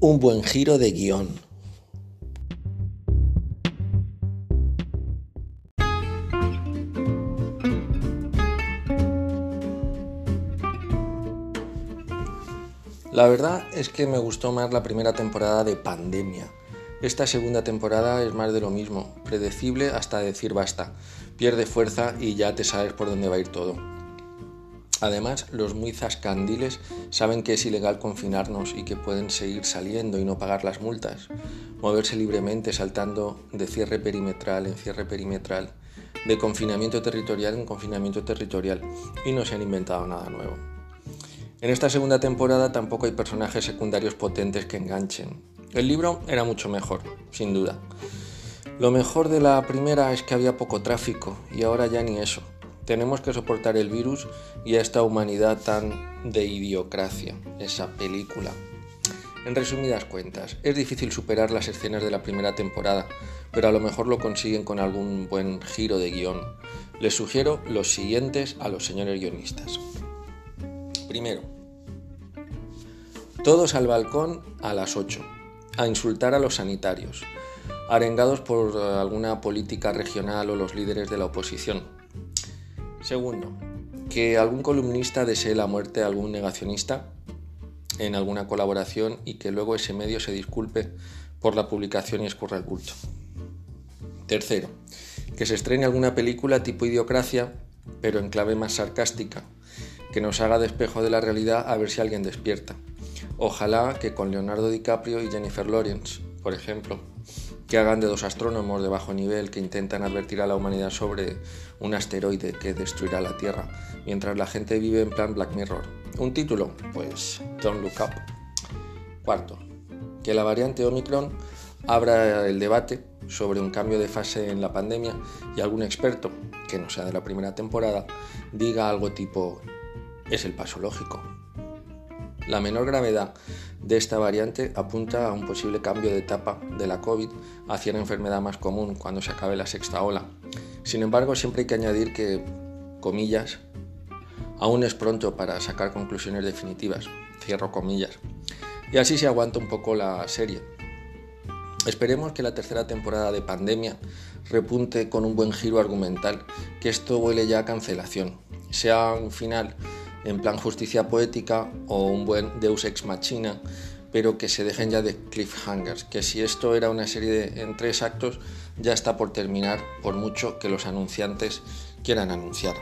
un buen giro de guion. La verdad es que me gustó más la primera temporada de Pandemia. Esta segunda temporada es más de lo mismo, predecible hasta decir basta. Pierde fuerza y ya te sabes por dónde va a ir todo. Además, los muy zascandiles saben que es ilegal confinarnos y que pueden seguir saliendo y no pagar las multas, moverse libremente saltando de cierre perimetral en cierre perimetral, de confinamiento territorial en confinamiento territorial, y no se han inventado nada nuevo. En esta segunda temporada tampoco hay personajes secundarios potentes que enganchen. El libro era mucho mejor, sin duda. Lo mejor de la primera es que había poco tráfico y ahora ya ni eso. Tenemos que soportar el virus y a esta humanidad tan de idiocracia, esa película. En resumidas cuentas, es difícil superar las escenas de la primera temporada, pero a lo mejor lo consiguen con algún buen giro de guion. Les sugiero los siguientes a los señores guionistas. Primero, todos al balcón a las 8, a insultar a los sanitarios, arengados por alguna política regional o los líderes de la oposición. Segundo, que algún columnista desee la muerte a algún negacionista en alguna colaboración y que luego ese medio se disculpe por la publicación y escurra el bulto. Tercero, que se estrene alguna película tipo Idiocracia, pero en clave más sarcástica, que nos haga despejo de la realidad a ver si alguien despierta. Ojalá que con Leonardo DiCaprio y Jennifer Lawrence, por ejemplo, que hagan de dos astrónomos de bajo nivel que intentan advertir a la humanidad sobre un asteroide que destruirá la Tierra, mientras la gente vive en plan Black Mirror. ¿Un título? Pues Don't Look Up. Cuarto, que la variante Omicron abra el debate sobre un cambio de fase en la pandemia y algún experto, que no sea de la primera temporada, diga algo tipo, es el paso lógico, la menor gravedad de esta variante apunta a un posible cambio de etapa de la COVID hacia una enfermedad más común cuando se acabe la sexta ola. Sin embargo, siempre hay que añadir que, comillas, aún es pronto para sacar conclusiones definitivas, cierro comillas. Y así se aguanta un poco la serie. Esperemos que la tercera temporada de Pandemia repunte con un buen giro argumental, que esto huele ya a cancelación, sea un final en plan justicia poética o un buen Deus ex machina, pero que se dejen ya de cliffhangers, que si esto era una serie de, en tres actos, ya está por terminar, por mucho que los anunciantes quieran anunciar.